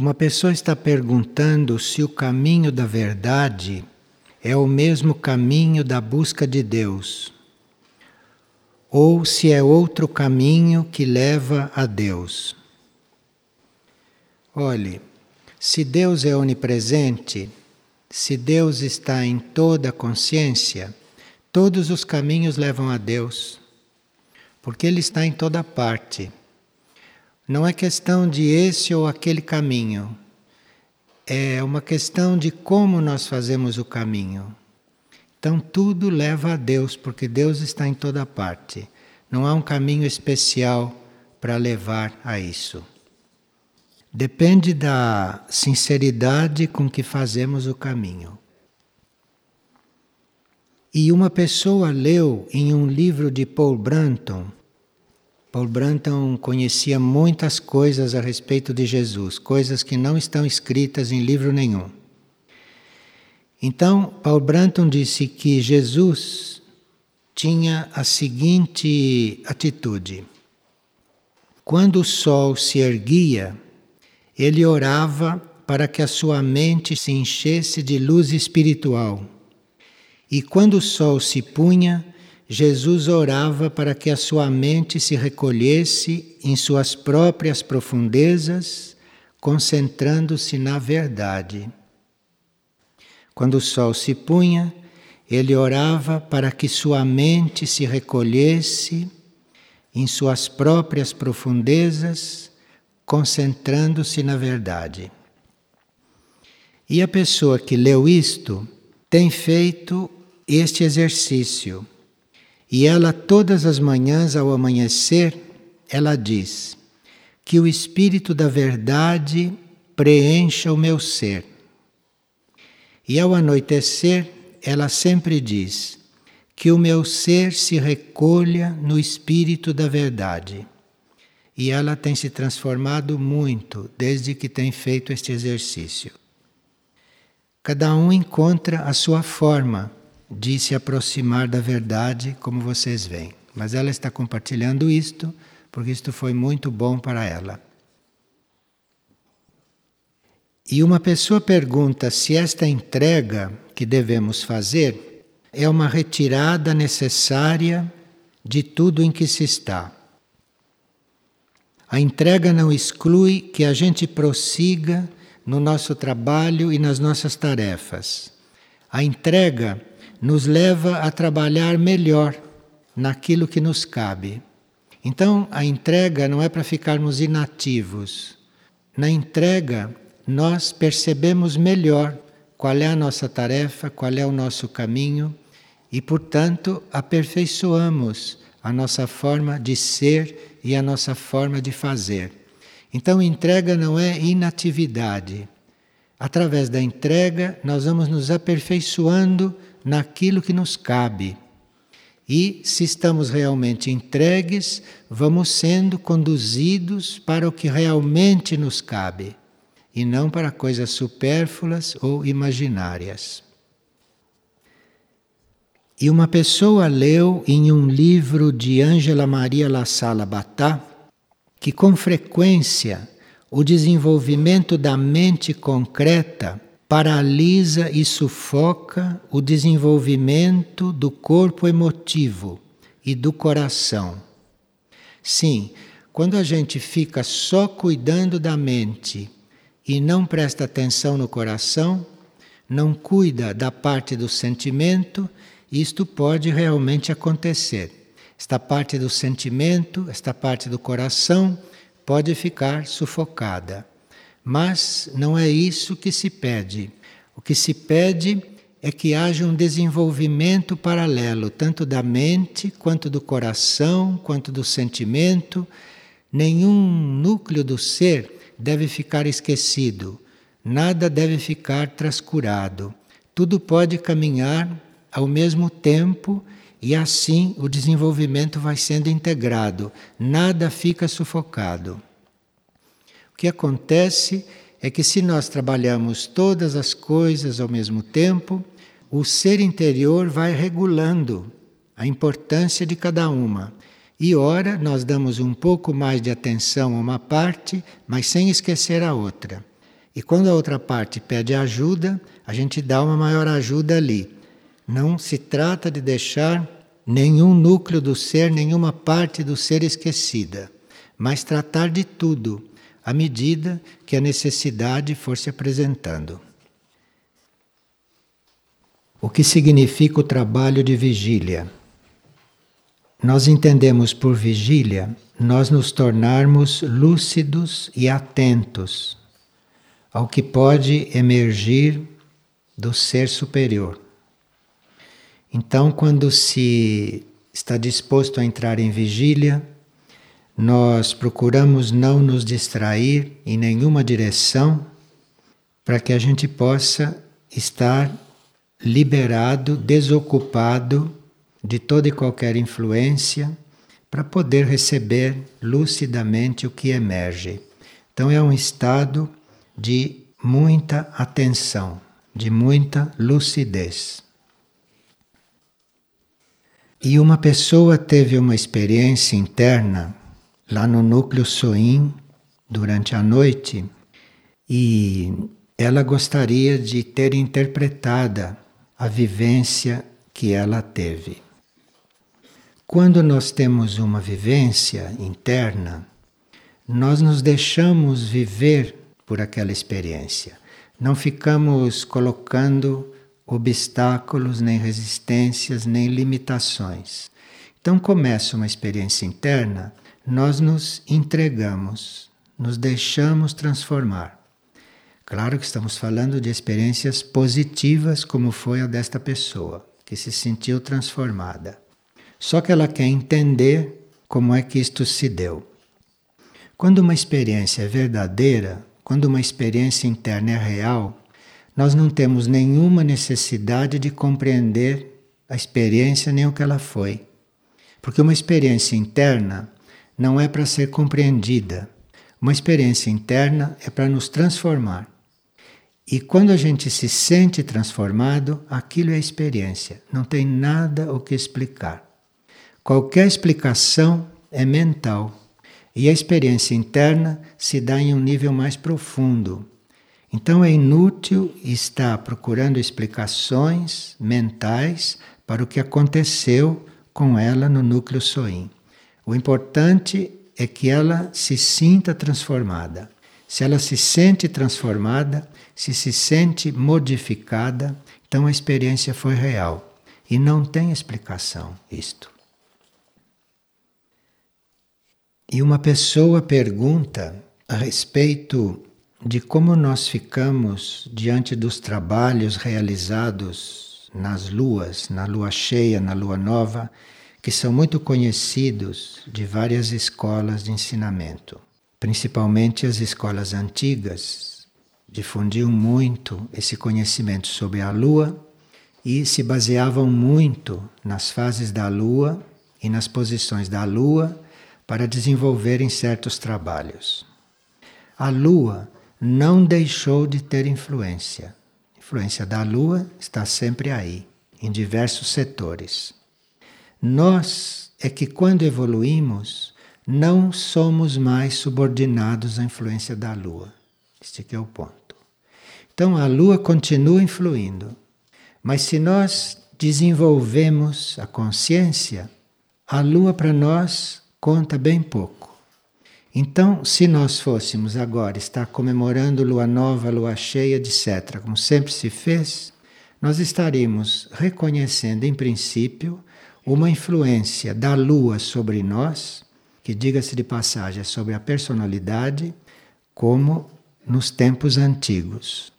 Uma pessoa está perguntando se o caminho da verdade é o mesmo caminho da busca de Deus, ou se é outro caminho que leva a Deus. Olhe, se Deus é onipresente, se Deus está em toda a consciência, todos os caminhos levam a Deus, porque Ele está em toda parte. Não é questão de esse ou aquele caminho, é uma questão de como nós fazemos o caminho. Então tudo leva a Deus, porque Deus está em toda parte. Não há um caminho especial para levar a isso. Depende da sinceridade com que fazemos o caminho. E uma pessoa leu em um livro de Paul Branton Paul Branton conhecia muitas coisas a respeito de Jesus, coisas que não estão escritas em livro nenhum. Então, Paul Branton disse que Jesus tinha a seguinte atitude: quando o sol se erguia, ele orava para que a sua mente se enchesse de luz espiritual. E quando o sol se punha, Jesus orava para que a sua mente se recolhesse em suas próprias profundezas, concentrando-se na verdade. Quando o sol se punha, ele orava para que sua mente se recolhesse em suas próprias profundezas, concentrando-se na verdade. E a pessoa que leu isto tem feito este exercício e ela, todas as manhãs ao amanhecer, ela diz: Que o Espírito da Verdade preencha o meu ser. E ao anoitecer, ela sempre diz: Que o meu ser se recolha no Espírito da Verdade. E ela tem se transformado muito desde que tem feito este exercício. Cada um encontra a sua forma de se aproximar da verdade, como vocês veem. Mas ela está compartilhando isto porque isto foi muito bom para ela. E uma pessoa pergunta se esta entrega que devemos fazer é uma retirada necessária de tudo em que se está. A entrega não exclui que a gente prossiga no nosso trabalho e nas nossas tarefas. A entrega nos leva a trabalhar melhor naquilo que nos cabe. Então, a entrega não é para ficarmos inativos. Na entrega, nós percebemos melhor qual é a nossa tarefa, qual é o nosso caminho e, portanto, aperfeiçoamos a nossa forma de ser e a nossa forma de fazer. Então, entrega não é inatividade. Através da entrega, nós vamos nos aperfeiçoando naquilo que nos cabe. E, se estamos realmente entregues, vamos sendo conduzidos para o que realmente nos cabe, e não para coisas supérfluas ou imaginárias. E uma pessoa leu em um livro de Ângela Maria La Sala Batá que, com frequência, o desenvolvimento da mente concreta paralisa e sufoca o desenvolvimento do corpo emotivo e do coração. Sim, quando a gente fica só cuidando da mente e não presta atenção no coração, não cuida da parte do sentimento, isto pode realmente acontecer. Esta parte do sentimento, esta parte do coração pode ficar sufocada. Mas não é isso que se pede. O que se pede é que haja um desenvolvimento paralelo, tanto da mente, quanto do coração, quanto do sentimento. Nenhum núcleo do ser deve ficar esquecido, nada deve ficar trascurado. Tudo pode caminhar ao mesmo tempo e assim o desenvolvimento vai sendo integrado, nada fica sufocado que acontece é que se nós trabalhamos todas as coisas ao mesmo tempo, o ser interior vai regulando a importância de cada uma. E ora, nós damos um pouco mais de atenção a uma parte, mas sem esquecer a outra. E quando a outra parte pede ajuda, a gente dá uma maior ajuda ali. Não se trata de deixar nenhum núcleo do ser, nenhuma parte do ser esquecida, mas tratar de tudo à medida que a necessidade for se apresentando. O que significa o trabalho de vigília? Nós entendemos por vigília nós nos tornarmos lúcidos e atentos ao que pode emergir do ser superior. Então, quando se está disposto a entrar em vigília, nós procuramos não nos distrair em nenhuma direção para que a gente possa estar liberado, desocupado de toda e qualquer influência para poder receber lucidamente o que emerge. Então é um estado de muita atenção, de muita lucidez. E uma pessoa teve uma experiência interna lá no núcleo Soim durante a noite e ela gostaria de ter interpretada a vivência que ela teve. Quando nós temos uma vivência interna, nós nos deixamos viver por aquela experiência. Não ficamos colocando obstáculos, nem resistências, nem limitações. Então começa uma experiência interna, nós nos entregamos, nos deixamos transformar. Claro que estamos falando de experiências positivas, como foi a desta pessoa, que se sentiu transformada. Só que ela quer entender como é que isto se deu. Quando uma experiência é verdadeira, quando uma experiência interna é real, nós não temos nenhuma necessidade de compreender a experiência nem o que ela foi. Porque uma experiência interna não é para ser compreendida. Uma experiência interna é para nos transformar. E quando a gente se sente transformado, aquilo é experiência, não tem nada o que explicar. Qualquer explicação é mental. E a experiência interna se dá em um nível mais profundo. Então é inútil estar procurando explicações mentais para o que aconteceu com ela no núcleo Soim. O importante é que ela se sinta transformada. Se ela se sente transformada, se se sente modificada, então a experiência foi real. E não tem explicação isto. E uma pessoa pergunta a respeito de como nós ficamos diante dos trabalhos realizados nas luas, na lua cheia, na lua nova, que são muito conhecidos de várias escolas de ensinamento. Principalmente as escolas antigas difundiam muito esse conhecimento sobre a lua e se baseavam muito nas fases da lua e nas posições da lua para desenvolverem certos trabalhos. A Lua não deixou de ter influência. A influência da Lua está sempre aí, em diversos setores. Nós é que, quando evoluímos, não somos mais subordinados à influência da Lua. Este é o ponto. Então a Lua continua influindo, mas se nós desenvolvemos a consciência, a Lua para nós conta bem pouco. Então, se nós fôssemos agora estar comemorando lua nova, lua cheia, etc., como sempre se fez, nós estaríamos reconhecendo, em princípio, uma influência da lua sobre nós, que, diga-se de passagem, é sobre a personalidade, como nos tempos antigos.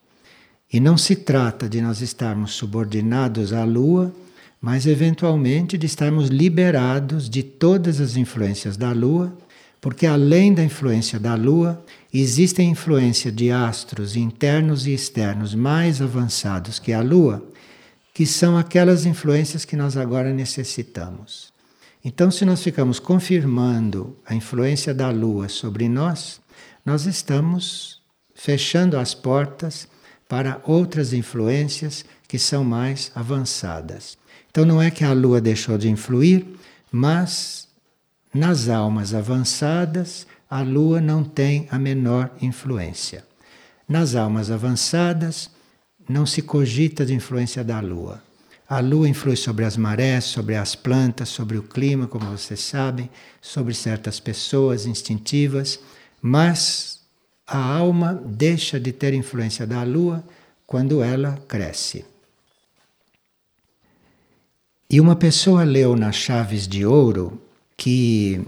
E não se trata de nós estarmos subordinados à lua mas eventualmente de estarmos liberados de todas as influências da Lua, porque além da influência da Lua, existe a influência de astros internos e externos mais avançados que a Lua, que são aquelas influências que nós agora necessitamos. Então, se nós ficamos confirmando a influência da Lua sobre nós, nós estamos fechando as portas para outras influências que são mais avançadas. Então não é que a lua deixou de influir, mas nas almas avançadas a lua não tem a menor influência. Nas almas avançadas, não se cogita de influência da Lua. A Lua influi sobre as marés, sobre as plantas, sobre o clima, como vocês sabem, sobre certas pessoas instintivas, mas a alma deixa de ter influência da Lua quando ela cresce. E uma pessoa leu nas Chaves de Ouro que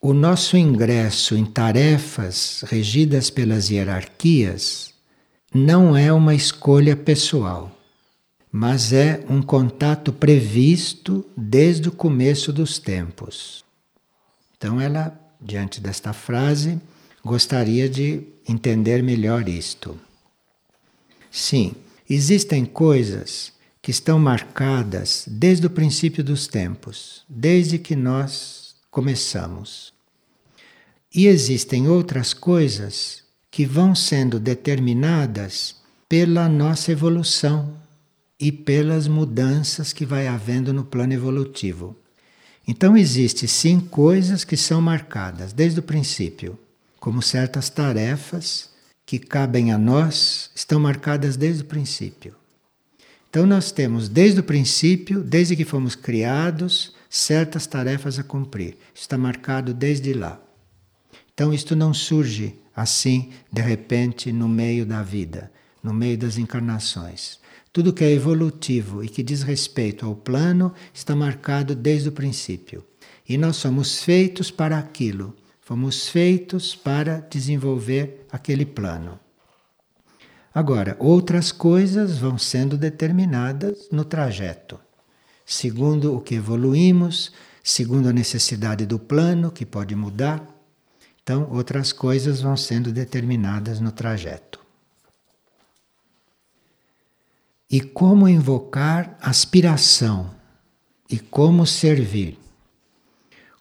o nosso ingresso em tarefas regidas pelas hierarquias não é uma escolha pessoal, mas é um contato previsto desde o começo dos tempos. Então, ela, diante desta frase, gostaria de entender melhor isto. Sim, existem coisas que estão marcadas desde o princípio dos tempos, desde que nós começamos. E existem outras coisas que vão sendo determinadas pela nossa evolução e pelas mudanças que vai havendo no plano evolutivo. Então existem sim coisas que são marcadas desde o princípio, como certas tarefas que cabem a nós, estão marcadas desde o princípio. Então nós temos desde o princípio, desde que fomos criados, certas tarefas a cumprir. Está marcado desde lá. Então isto não surge assim de repente no meio da vida, no meio das encarnações. Tudo que é evolutivo e que diz respeito ao plano está marcado desde o princípio. E nós somos feitos para aquilo. Fomos feitos para desenvolver aquele plano. Agora, outras coisas vão sendo determinadas no trajeto, segundo o que evoluímos, segundo a necessidade do plano, que pode mudar. Então, outras coisas vão sendo determinadas no trajeto. E como invocar aspiração e como servir.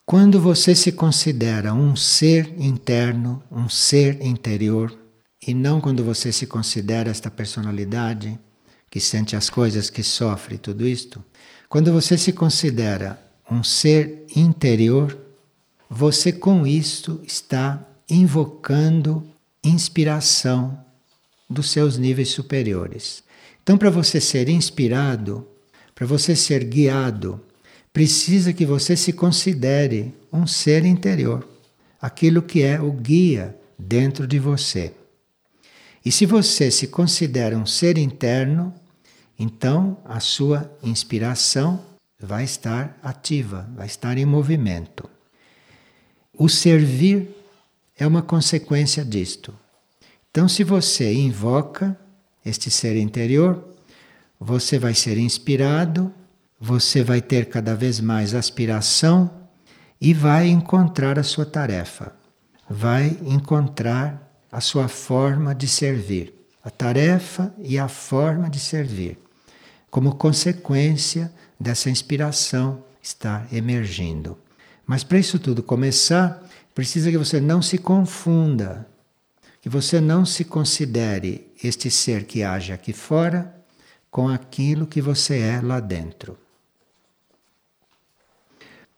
Quando você se considera um ser interno, um ser interior, e não quando você se considera esta personalidade que sente as coisas, que sofre tudo isto, quando você se considera um ser interior, você com isto está invocando inspiração dos seus níveis superiores. Então, para você ser inspirado, para você ser guiado, precisa que você se considere um ser interior, aquilo que é o guia dentro de você. E se você se considera um ser interno, então a sua inspiração vai estar ativa, vai estar em movimento. O servir é uma consequência disto. Então, se você invoca este ser interior, você vai ser inspirado, você vai ter cada vez mais aspiração e vai encontrar a sua tarefa, vai encontrar a sua forma de servir, a tarefa e a forma de servir, como consequência dessa inspiração está emergindo. Mas para isso tudo começar, precisa que você não se confunda, que você não se considere este ser que age aqui fora com aquilo que você é lá dentro.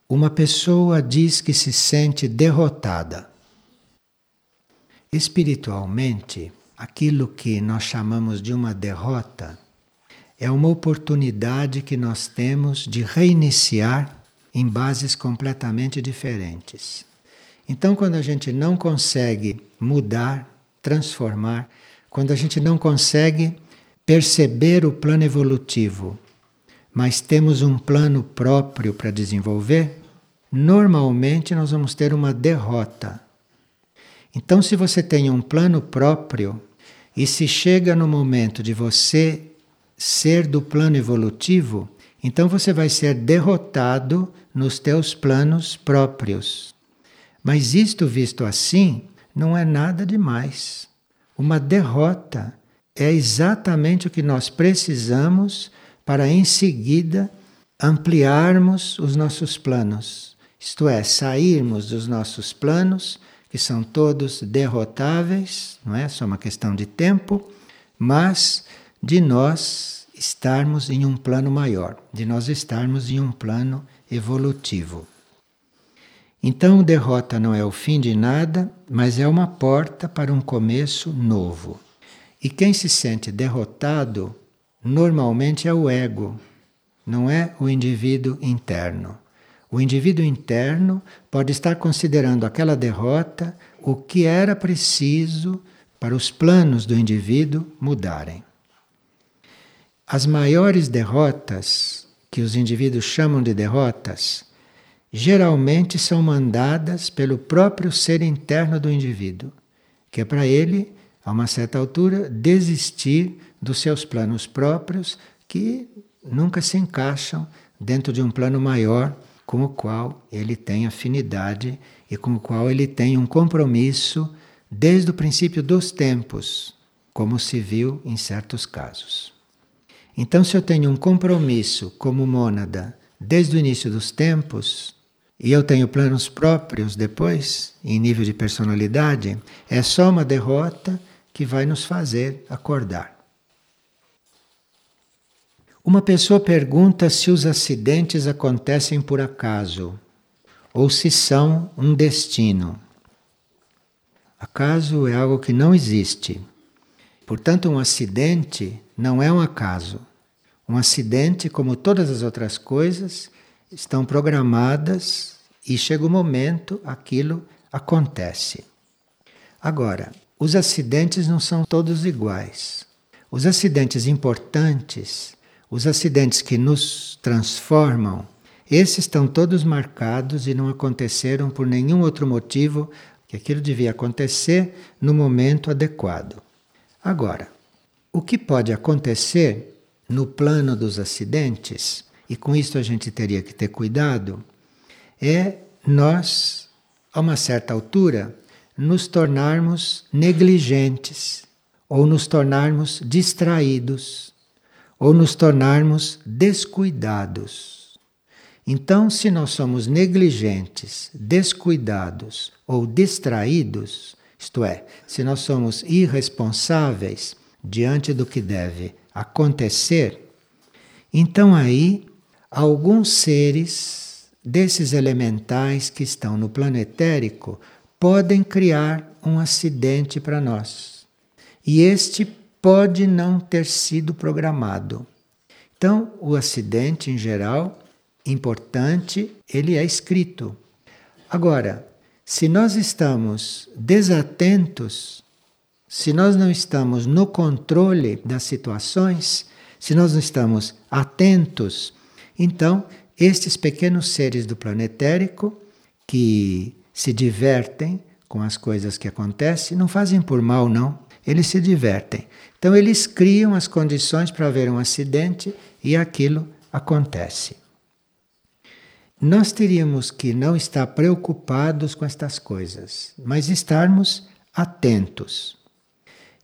Uma pessoa diz que se sente derrotada. Espiritualmente, aquilo que nós chamamos de uma derrota é uma oportunidade que nós temos de reiniciar em bases completamente diferentes. Então, quando a gente não consegue mudar, transformar, quando a gente não consegue perceber o plano evolutivo, mas temos um plano próprio para desenvolver, normalmente nós vamos ter uma derrota. Então, se você tem um plano próprio e se chega no momento de você ser do plano evolutivo, então você vai ser derrotado nos teus planos próprios. Mas isto visto assim, não é nada demais. Uma derrota é exatamente o que nós precisamos para em seguida ampliarmos os nossos planos. Isto é, sairmos dos nossos planos, que são todos derrotáveis, não é só uma questão de tempo, mas de nós estarmos em um plano maior, de nós estarmos em um plano evolutivo. Então, derrota não é o fim de nada, mas é uma porta para um começo novo. E quem se sente derrotado normalmente é o ego, não é o indivíduo interno. O indivíduo interno pode estar considerando aquela derrota o que era preciso para os planos do indivíduo mudarem. As maiores derrotas, que os indivíduos chamam de derrotas, geralmente são mandadas pelo próprio ser interno do indivíduo, que é para ele, a uma certa altura, desistir dos seus planos próprios que nunca se encaixam dentro de um plano maior com o qual ele tem afinidade e com o qual ele tem um compromisso desde o princípio dos tempos, como se viu em certos casos. Então, se eu tenho um compromisso como mônada desde o início dos tempos, e eu tenho planos próprios depois, em nível de personalidade, é só uma derrota que vai nos fazer acordar. Uma pessoa pergunta se os acidentes acontecem por acaso ou se são um destino. Acaso é algo que não existe. Portanto, um acidente não é um acaso. Um acidente, como todas as outras coisas, estão programadas e chega o momento, aquilo acontece. Agora, os acidentes não são todos iguais. Os acidentes importantes os acidentes que nos transformam, esses estão todos marcados e não aconteceram por nenhum outro motivo que aquilo devia acontecer no momento adequado. Agora, o que pode acontecer no plano dos acidentes, e com isso a gente teria que ter cuidado, é nós, a uma certa altura, nos tornarmos negligentes ou nos tornarmos distraídos ou nos tornarmos descuidados. Então, se nós somos negligentes, descuidados ou distraídos, isto é, se nós somos irresponsáveis diante do que deve acontecer, então aí alguns seres desses elementais que estão no planetérico podem criar um acidente para nós. E este pode não ter sido programado. Então, o acidente em geral, importante, ele é escrito. Agora, se nós estamos desatentos, se nós não estamos no controle das situações, se nós não estamos atentos, então estes pequenos seres do planetérico que se divertem com as coisas que acontecem, não fazem por mal, não eles se divertem. Então eles criam as condições para haver um acidente e aquilo acontece. Nós teríamos que não estar preocupados com estas coisas, mas estarmos atentos.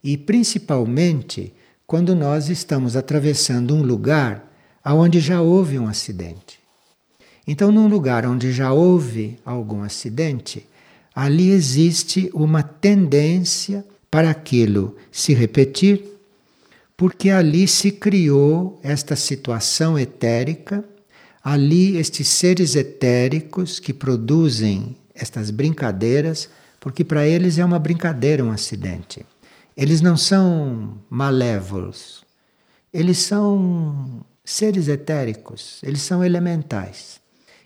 E principalmente quando nós estamos atravessando um lugar onde já houve um acidente. Então, num lugar onde já houve algum acidente, ali existe uma tendência para aquilo se repetir, porque ali se criou esta situação etérica, ali estes seres etéricos que produzem estas brincadeiras, porque para eles é uma brincadeira um acidente. Eles não são malévolos, eles são seres etéricos, eles são elementais.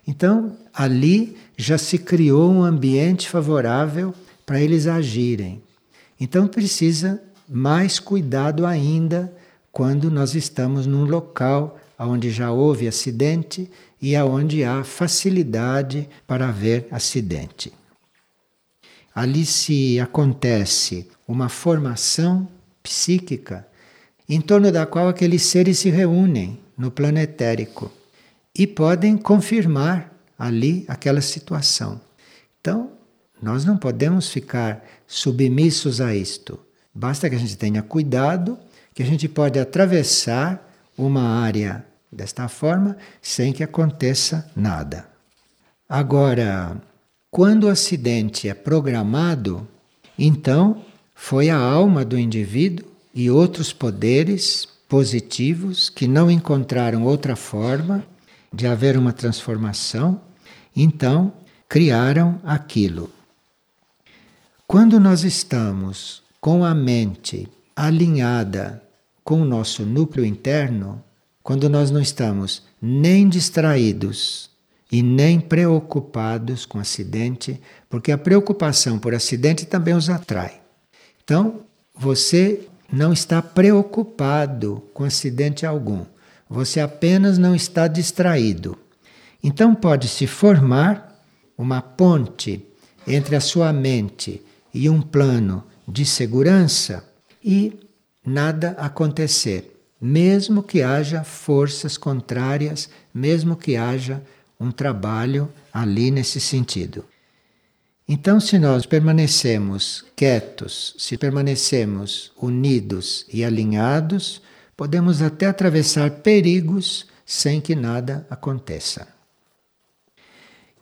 Então, ali já se criou um ambiente favorável para eles agirem. Então precisa mais cuidado ainda quando nós estamos num local onde já houve acidente e aonde há facilidade para haver acidente. Ali se acontece uma formação psíquica em torno da qual aqueles seres se reúnem no planetérico e podem confirmar ali aquela situação. Então, nós não podemos ficar submissos a isto. Basta que a gente tenha cuidado, que a gente pode atravessar uma área desta forma sem que aconteça nada. Agora, quando o acidente é programado, então foi a alma do indivíduo e outros poderes positivos que não encontraram outra forma de haver uma transformação, então criaram aquilo. Quando nós estamos com a mente alinhada com o nosso núcleo interno, quando nós não estamos nem distraídos e nem preocupados com acidente, porque a preocupação por acidente também os atrai. Então, você não está preocupado com acidente algum, você apenas não está distraído. Então, pode se formar uma ponte entre a sua mente e um plano de segurança e nada acontecer, mesmo que haja forças contrárias, mesmo que haja um trabalho ali nesse sentido. Então, se nós permanecemos quietos, se permanecemos unidos e alinhados, podemos até atravessar perigos sem que nada aconteça.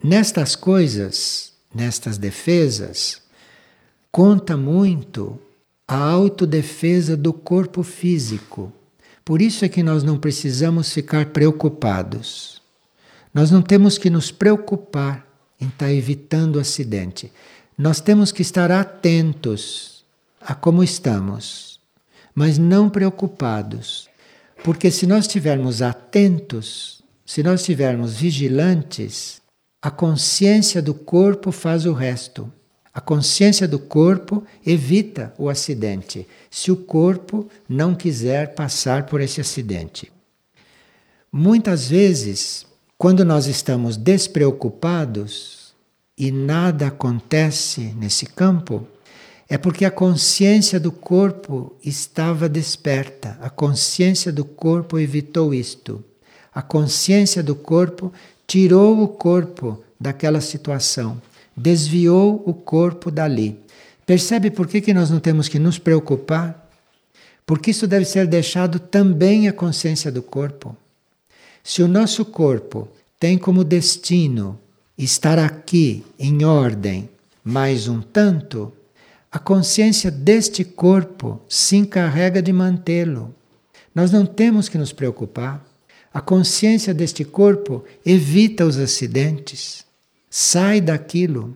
Nestas coisas, nestas defesas, conta muito a autodefesa do corpo físico. Por isso é que nós não precisamos ficar preocupados. Nós não temos que nos preocupar em estar evitando acidente. Nós temos que estar atentos a como estamos, mas não preocupados. Porque se nós estivermos atentos, se nós estivermos vigilantes, a consciência do corpo faz o resto. A consciência do corpo evita o acidente, se o corpo não quiser passar por esse acidente. Muitas vezes, quando nós estamos despreocupados e nada acontece nesse campo, é porque a consciência do corpo estava desperta, a consciência do corpo evitou isto. A consciência do corpo tirou o corpo daquela situação desviou o corpo dali. Percebe por que, que nós não temos que nos preocupar? Porque isso deve ser deixado também à consciência do corpo. Se o nosso corpo tem como destino estar aqui em ordem mais um tanto, a consciência deste corpo se encarrega de mantê-lo. Nós não temos que nos preocupar. A consciência deste corpo evita os acidentes sai daquilo.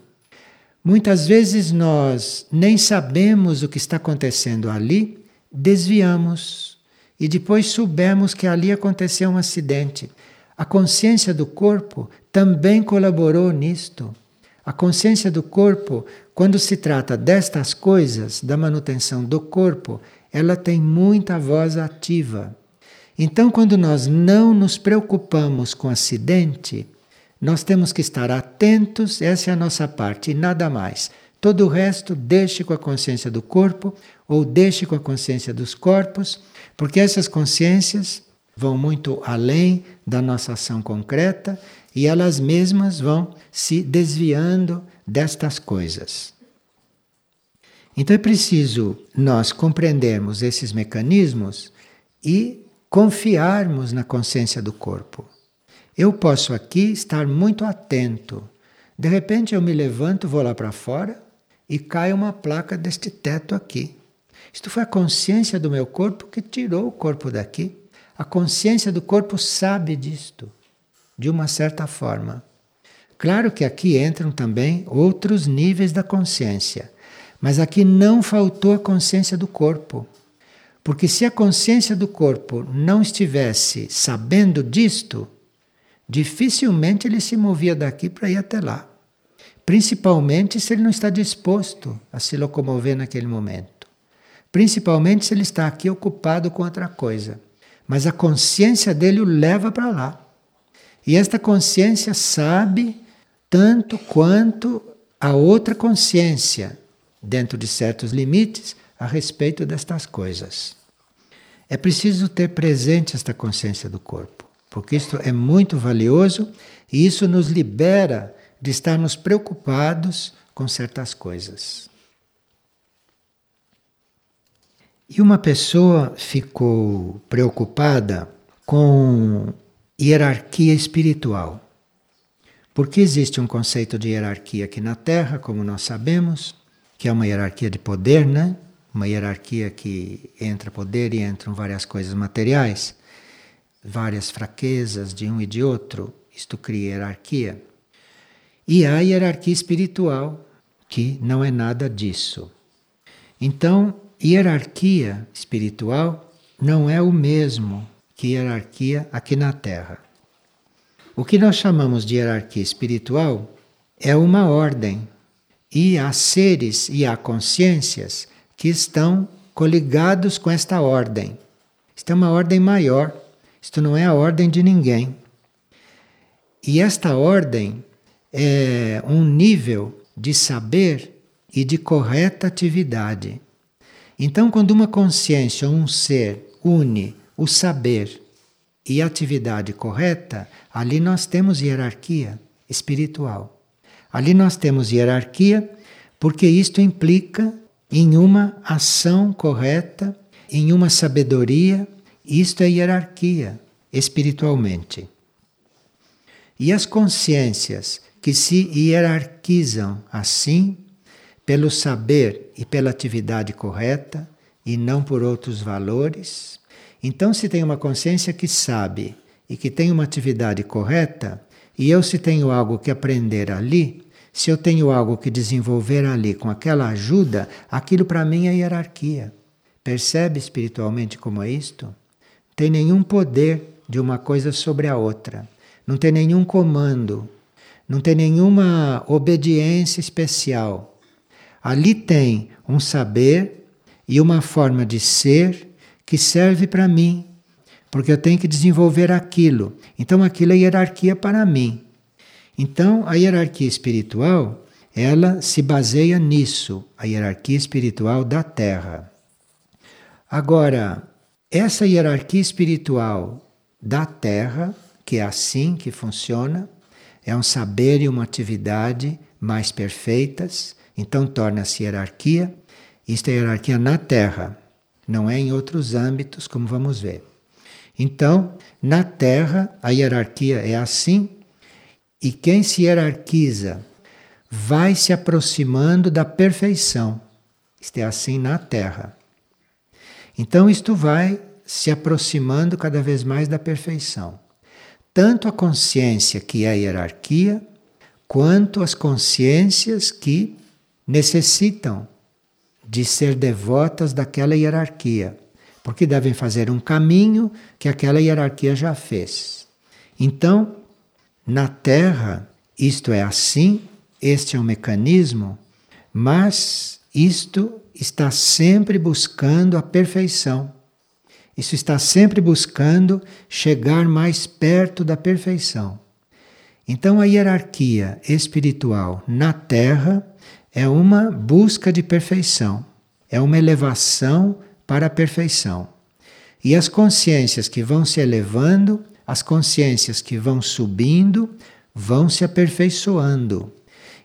Muitas vezes nós nem sabemos o que está acontecendo ali, desviamos e depois soubemos que ali aconteceu um acidente. A consciência do corpo também colaborou nisto. A consciência do corpo, quando se trata destas coisas, da manutenção do corpo, ela tem muita voz ativa. Então, quando nós não nos preocupamos com acidente, nós temos que estar atentos, essa é a nossa parte, e nada mais. Todo o resto, deixe com a consciência do corpo ou deixe com a consciência dos corpos, porque essas consciências vão muito além da nossa ação concreta e elas mesmas vão se desviando destas coisas. Então é preciso nós compreendermos esses mecanismos e confiarmos na consciência do corpo. Eu posso aqui estar muito atento. De repente eu me levanto, vou lá para fora e cai uma placa deste teto aqui. Isto foi a consciência do meu corpo que tirou o corpo daqui. A consciência do corpo sabe disto, de uma certa forma. Claro que aqui entram também outros níveis da consciência, mas aqui não faltou a consciência do corpo. Porque se a consciência do corpo não estivesse sabendo disto, Dificilmente ele se movia daqui para ir até lá. Principalmente se ele não está disposto a se locomover naquele momento. Principalmente se ele está aqui ocupado com outra coisa. Mas a consciência dele o leva para lá. E esta consciência sabe tanto quanto a outra consciência, dentro de certos limites, a respeito destas coisas. É preciso ter presente esta consciência do corpo porque isto é muito valioso e isso nos libera de estarmos preocupados com certas coisas. E uma pessoa ficou preocupada com hierarquia espiritual. Porque existe um conceito de hierarquia aqui na Terra, como nós sabemos, que é uma hierarquia de poder, né? Uma hierarquia que entra poder e entram várias coisas materiais várias fraquezas de um e de outro, isto cria hierarquia. E há hierarquia espiritual, que não é nada disso. Então, hierarquia espiritual não é o mesmo que hierarquia aqui na Terra. O que nós chamamos de hierarquia espiritual é uma ordem, e há seres e há consciências que estão coligados com esta ordem. Isto é uma ordem maior, isto não é a ordem de ninguém. E esta ordem é um nível de saber e de correta atividade. Então, quando uma consciência um ser une o saber e a atividade correta, ali nós temos hierarquia espiritual. Ali nós temos hierarquia porque isto implica em uma ação correta, em uma sabedoria, isto é hierarquia espiritualmente. E as consciências que se hierarquizam assim, pelo saber e pela atividade correta, e não por outros valores. Então, se tem uma consciência que sabe e que tem uma atividade correta, e eu, se tenho algo que aprender ali, se eu tenho algo que desenvolver ali com aquela ajuda, aquilo para mim é hierarquia. Percebe espiritualmente como é isto? Tem nenhum poder de uma coisa sobre a outra. Não tem nenhum comando. Não tem nenhuma obediência especial. Ali tem um saber e uma forma de ser que serve para mim, porque eu tenho que desenvolver aquilo. Então aquilo é hierarquia para mim. Então a hierarquia espiritual, ela se baseia nisso, a hierarquia espiritual da Terra. Agora, essa hierarquia espiritual da Terra, que é assim que funciona, é um saber e uma atividade mais perfeitas, então torna-se hierarquia. Isto é hierarquia na Terra, não é em outros âmbitos, como vamos ver. Então, na Terra, a hierarquia é assim, e quem se hierarquiza vai se aproximando da perfeição. Isto é assim na Terra. Então, isto vai se aproximando cada vez mais da perfeição. Tanto a consciência que é a hierarquia, quanto as consciências que necessitam de ser devotas daquela hierarquia, porque devem fazer um caminho que aquela hierarquia já fez. Então, na Terra, isto é assim, este é um mecanismo, mas isto está sempre buscando a perfeição. Isso está sempre buscando chegar mais perto da perfeição. Então, a hierarquia espiritual na Terra é uma busca de perfeição, é uma elevação para a perfeição. E as consciências que vão se elevando, as consciências que vão subindo, vão se aperfeiçoando.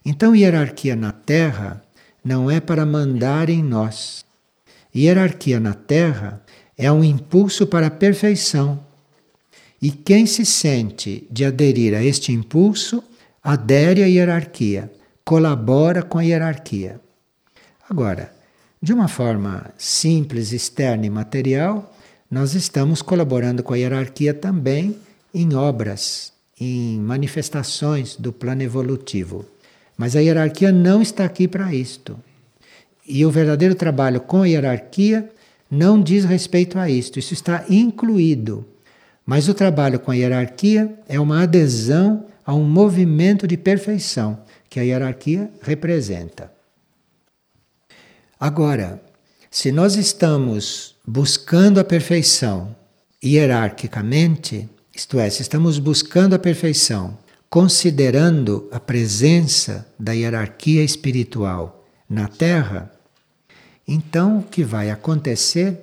Então, hierarquia na Terra não é para mandar em nós. Hierarquia na Terra é um impulso para a perfeição. E quem se sente de aderir a este impulso, adere à hierarquia colabora com a hierarquia. Agora, de uma forma simples, externa e material, nós estamos colaborando com a hierarquia também em obras, em manifestações do plano evolutivo. Mas a hierarquia não está aqui para isto. E o verdadeiro trabalho com a hierarquia não diz respeito a isto, isso está incluído. Mas o trabalho com a hierarquia é uma adesão a um movimento de perfeição que a hierarquia representa. Agora, se nós estamos buscando a perfeição hierarquicamente, isto é, se estamos buscando a perfeição considerando a presença da hierarquia espiritual na Terra, então o que vai acontecer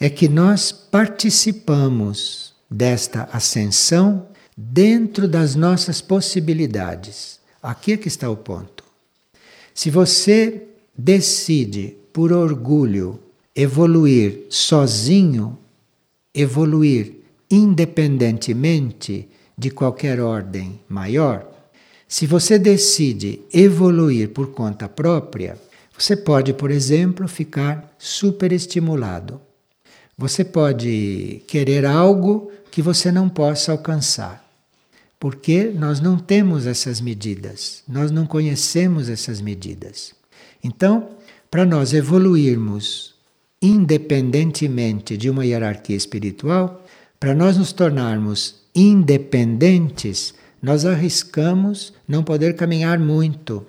é que nós participamos desta ascensão dentro das nossas possibilidades. Aqui é que está o ponto. Se você decide, por orgulho, evoluir sozinho, evoluir independentemente de qualquer ordem maior, se você decide evoluir por conta própria, você pode, por exemplo, ficar superestimulado. Você pode querer algo que você não possa alcançar porque nós não temos essas medidas, nós não conhecemos essas medidas. Então, para nós evoluirmos independentemente de uma hierarquia espiritual, para nós nos tornarmos independentes, nós arriscamos não poder caminhar muito,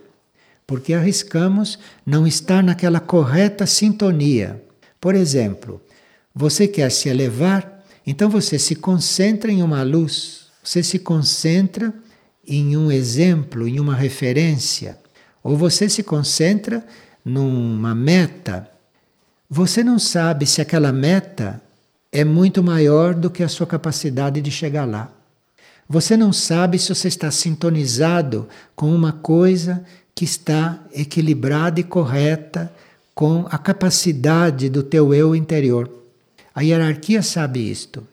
porque arriscamos não estar naquela correta sintonia. Por exemplo, você quer se elevar, então você se concentra em uma luz, você se concentra em um exemplo, em uma referência, ou você se concentra numa meta. Você não sabe se aquela meta é muito maior do que a sua capacidade de chegar lá. Você não sabe se você está sintonizado com uma coisa que está equilibrada e correta com a capacidade do teu eu interior. A hierarquia sabe isto.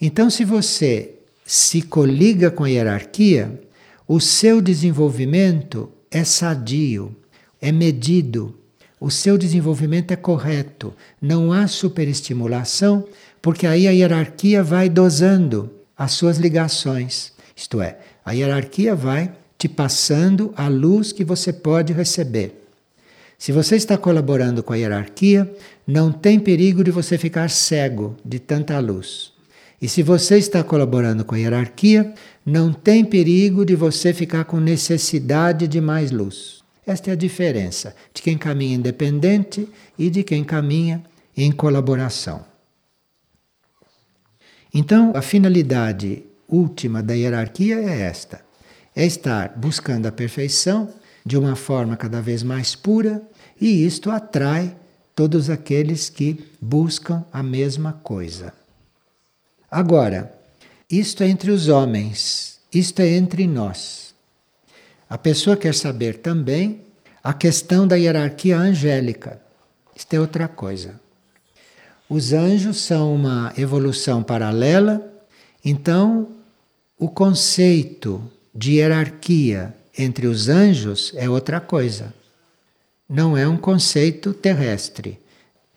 Então, se você se coliga com a hierarquia, o seu desenvolvimento é sadio, é medido, o seu desenvolvimento é correto, não há superestimulação, porque aí a hierarquia vai dosando as suas ligações. Isto é, a hierarquia vai te passando a luz que você pode receber. Se você está colaborando com a hierarquia, não tem perigo de você ficar cego de tanta luz. E se você está colaborando com a hierarquia, não tem perigo de você ficar com necessidade de mais luz. Esta é a diferença de quem caminha independente e de quem caminha em colaboração. Então, a finalidade última da hierarquia é esta: é estar buscando a perfeição de uma forma cada vez mais pura, e isto atrai todos aqueles que buscam a mesma coisa. Agora, isto é entre os homens, isto é entre nós. A pessoa quer saber também a questão da hierarquia angélica. Isto é outra coisa. Os anjos são uma evolução paralela, então o conceito de hierarquia entre os anjos é outra coisa. Não é um conceito terrestre.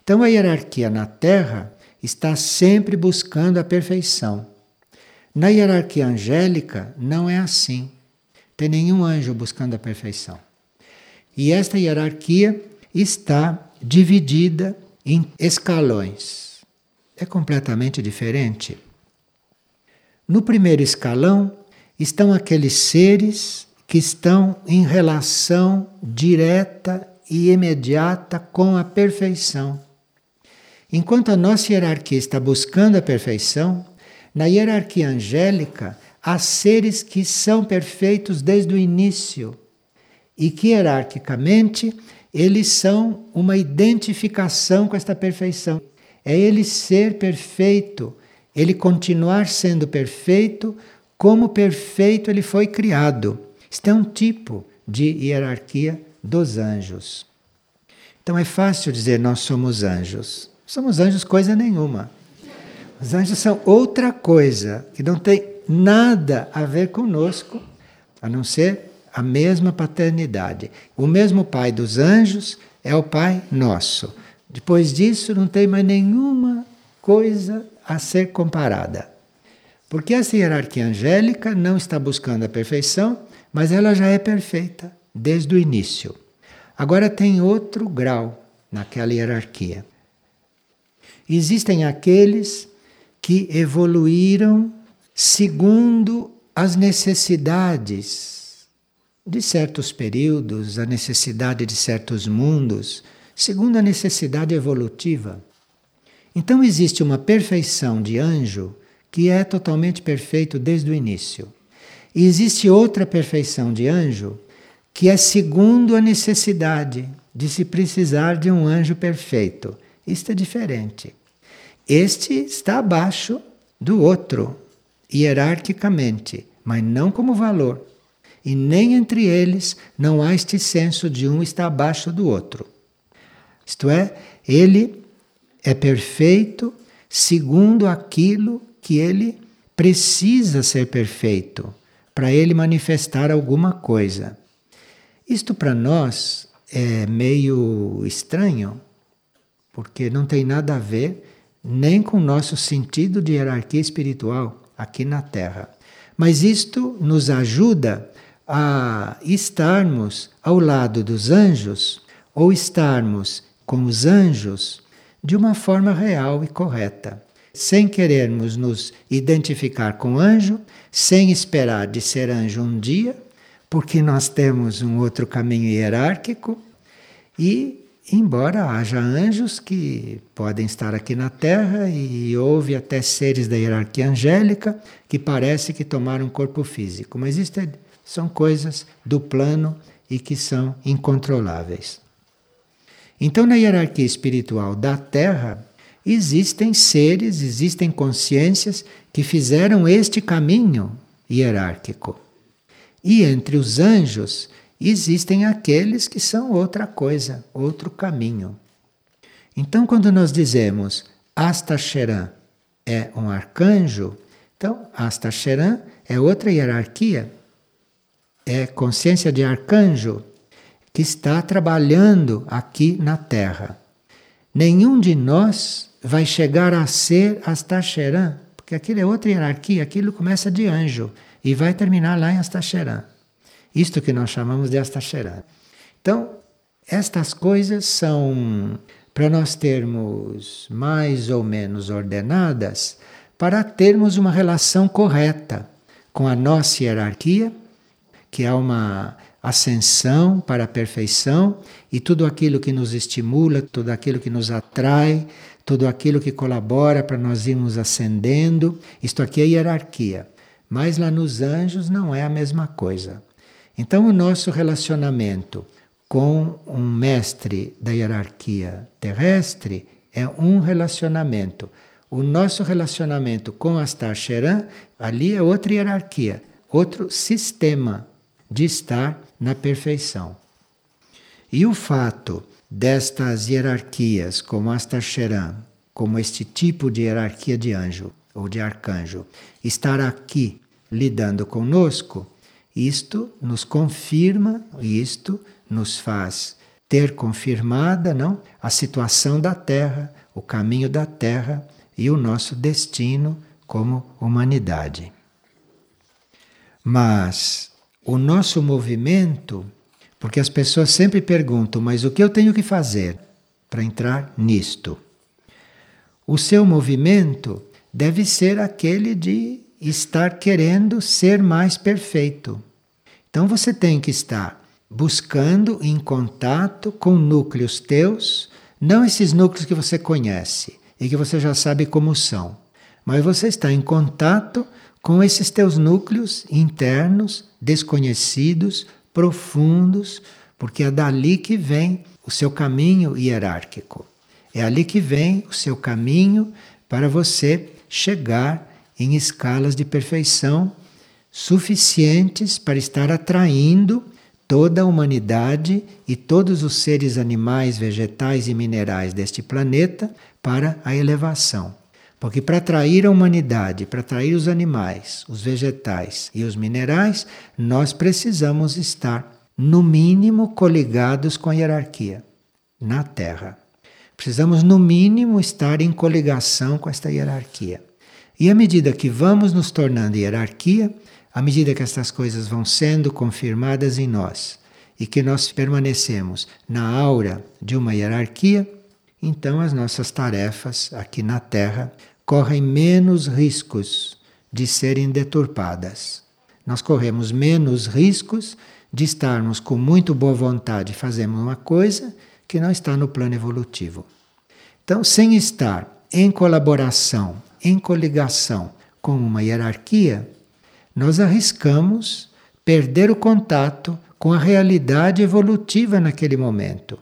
Então a hierarquia na Terra está sempre buscando a perfeição. Na hierarquia angélica não é assim tem nenhum anjo buscando a perfeição. E esta hierarquia está dividida em escalões. É completamente diferente. No primeiro escalão estão aqueles seres que estão em relação direta e imediata com a perfeição. Enquanto a nossa hierarquia está buscando a perfeição, na hierarquia angélica há seres que são perfeitos desde o início e que hierarquicamente eles são uma identificação com esta perfeição. É ele ser perfeito, ele continuar sendo perfeito como perfeito ele foi criado. Isto é um tipo de hierarquia dos anjos. Então é fácil dizer nós somos anjos. Somos anjos coisa nenhuma. Os anjos são outra coisa que não tem nada a ver conosco, a não ser a mesma paternidade. O mesmo Pai dos anjos é o Pai nosso. Depois disso, não tem mais nenhuma coisa a ser comparada. Porque essa hierarquia angélica não está buscando a perfeição, mas ela já é perfeita desde o início. Agora tem outro grau naquela hierarquia. Existem aqueles que evoluíram segundo as necessidades de certos períodos, a necessidade de certos mundos, segundo a necessidade evolutiva. Então existe uma perfeição de anjo que é totalmente perfeito desde o início. E existe outra perfeição de anjo que é segundo a necessidade de se precisar de um anjo perfeito. Isto é diferente. Este está abaixo do outro, hierarquicamente, mas não como valor. E nem entre eles não há este senso de um estar abaixo do outro. Isto é, ele é perfeito segundo aquilo que ele precisa ser perfeito para ele manifestar alguma coisa. Isto para nós é meio estranho, porque não tem nada a ver nem com o nosso sentido de hierarquia espiritual aqui na Terra. Mas isto nos ajuda a estarmos ao lado dos anjos ou estarmos com os anjos de uma forma real e correta, sem querermos nos identificar com anjo, sem esperar de ser anjo um dia, porque nós temos um outro caminho hierárquico e embora haja anjos que podem estar aqui na Terra e houve até seres da hierarquia angélica que parece que tomaram corpo físico, mas isto é, são coisas do plano e que são incontroláveis. Então, na hierarquia espiritual da Terra, existem seres, existem consciências que fizeram este caminho hierárquico. E entre os anjos existem aqueles que são outra coisa, outro caminho. Então, quando nós dizemos Astacheran é um arcanjo, então Astacheran é outra hierarquia, é consciência de arcanjo que está trabalhando aqui na Terra. Nenhum de nós vai chegar a ser Astacheran, porque aquilo é outra hierarquia, aquilo começa de anjo e vai terminar lá em Astacheran. Isto que nós chamamos de Astacheran. Então, estas coisas são para nós termos mais ou menos ordenadas, para termos uma relação correta com a nossa hierarquia, que é uma ascensão para a perfeição e tudo aquilo que nos estimula, tudo aquilo que nos atrai, tudo aquilo que colabora para nós irmos ascendendo. Isto aqui é hierarquia. Mas lá nos anjos não é a mesma coisa. Então, o nosso relacionamento com um mestre da hierarquia terrestre é um relacionamento. O nosso relacionamento com Astar Sheran, ali é outra hierarquia, outro sistema de estar na perfeição. E o fato destas hierarquias, como Astar Sheran, como este tipo de hierarquia de anjo ou de arcanjo, estar aqui lidando conosco, isto nos confirma, isto nos faz ter confirmada, não, a situação da Terra, o caminho da Terra e o nosso destino como humanidade. Mas o nosso movimento, porque as pessoas sempre perguntam, mas o que eu tenho que fazer para entrar nisto? O seu movimento deve ser aquele de estar querendo ser mais perfeito. Então você tem que estar buscando em contato com núcleos teus, não esses núcleos que você conhece e que você já sabe como são, mas você está em contato com esses teus núcleos internos, desconhecidos, profundos, porque é dali que vem o seu caminho hierárquico. É ali que vem o seu caminho para você chegar em escalas de perfeição suficientes para estar atraindo toda a humanidade e todos os seres animais, vegetais e minerais deste planeta para a elevação. Porque para atrair a humanidade, para atrair os animais, os vegetais e os minerais, nós precisamos estar, no mínimo, coligados com a hierarquia na Terra. Precisamos, no mínimo, estar em coligação com esta hierarquia. E à medida que vamos nos tornando hierarquia, à medida que estas coisas vão sendo confirmadas em nós e que nós permanecemos na aura de uma hierarquia, então as nossas tarefas aqui na Terra correm menos riscos de serem deturpadas. Nós corremos menos riscos de estarmos com muito boa vontade fazendo uma coisa que não está no plano evolutivo. Então, sem estar em colaboração em coligação com uma hierarquia, nós arriscamos perder o contato com a realidade evolutiva naquele momento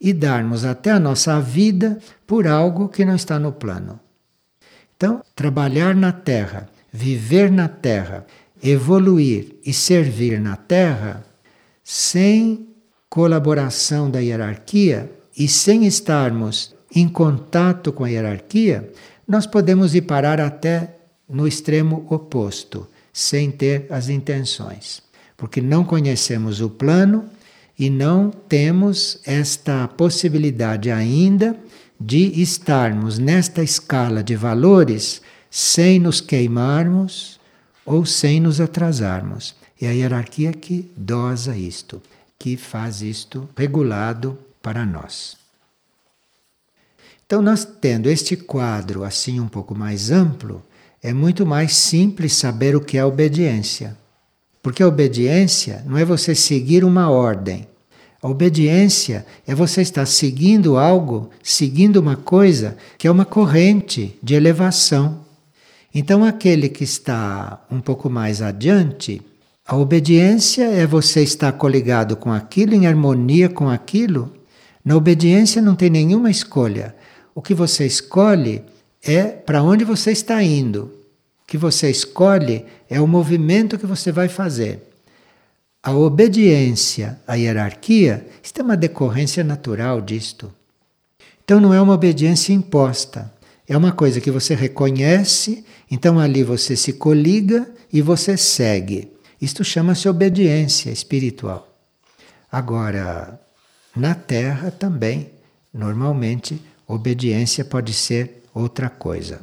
e darmos até a nossa vida por algo que não está no plano. Então, trabalhar na Terra, viver na Terra, evoluir e servir na Terra, sem colaboração da hierarquia e sem estarmos em contato com a hierarquia, nós podemos ir parar até no extremo oposto, sem ter as intenções, porque não conhecemos o plano e não temos esta possibilidade ainda de estarmos nesta escala de valores sem nos queimarmos ou sem nos atrasarmos. É a hierarquia que dosa isto, que faz isto regulado para nós. Então, nós tendo este quadro assim um pouco mais amplo, é muito mais simples saber o que é obediência. Porque a obediência não é você seguir uma ordem. A obediência é você estar seguindo algo, seguindo uma coisa que é uma corrente de elevação. Então, aquele que está um pouco mais adiante, a obediência é você estar coligado com aquilo, em harmonia com aquilo. Na obediência não tem nenhuma escolha. O que você escolhe é para onde você está indo. O que você escolhe é o movimento que você vai fazer. A obediência à hierarquia, é uma decorrência natural disto. Então não é uma obediência imposta, é uma coisa que você reconhece, então ali você se coliga e você segue. Isto chama-se obediência espiritual. Agora, na Terra também, normalmente, obediência pode ser outra coisa.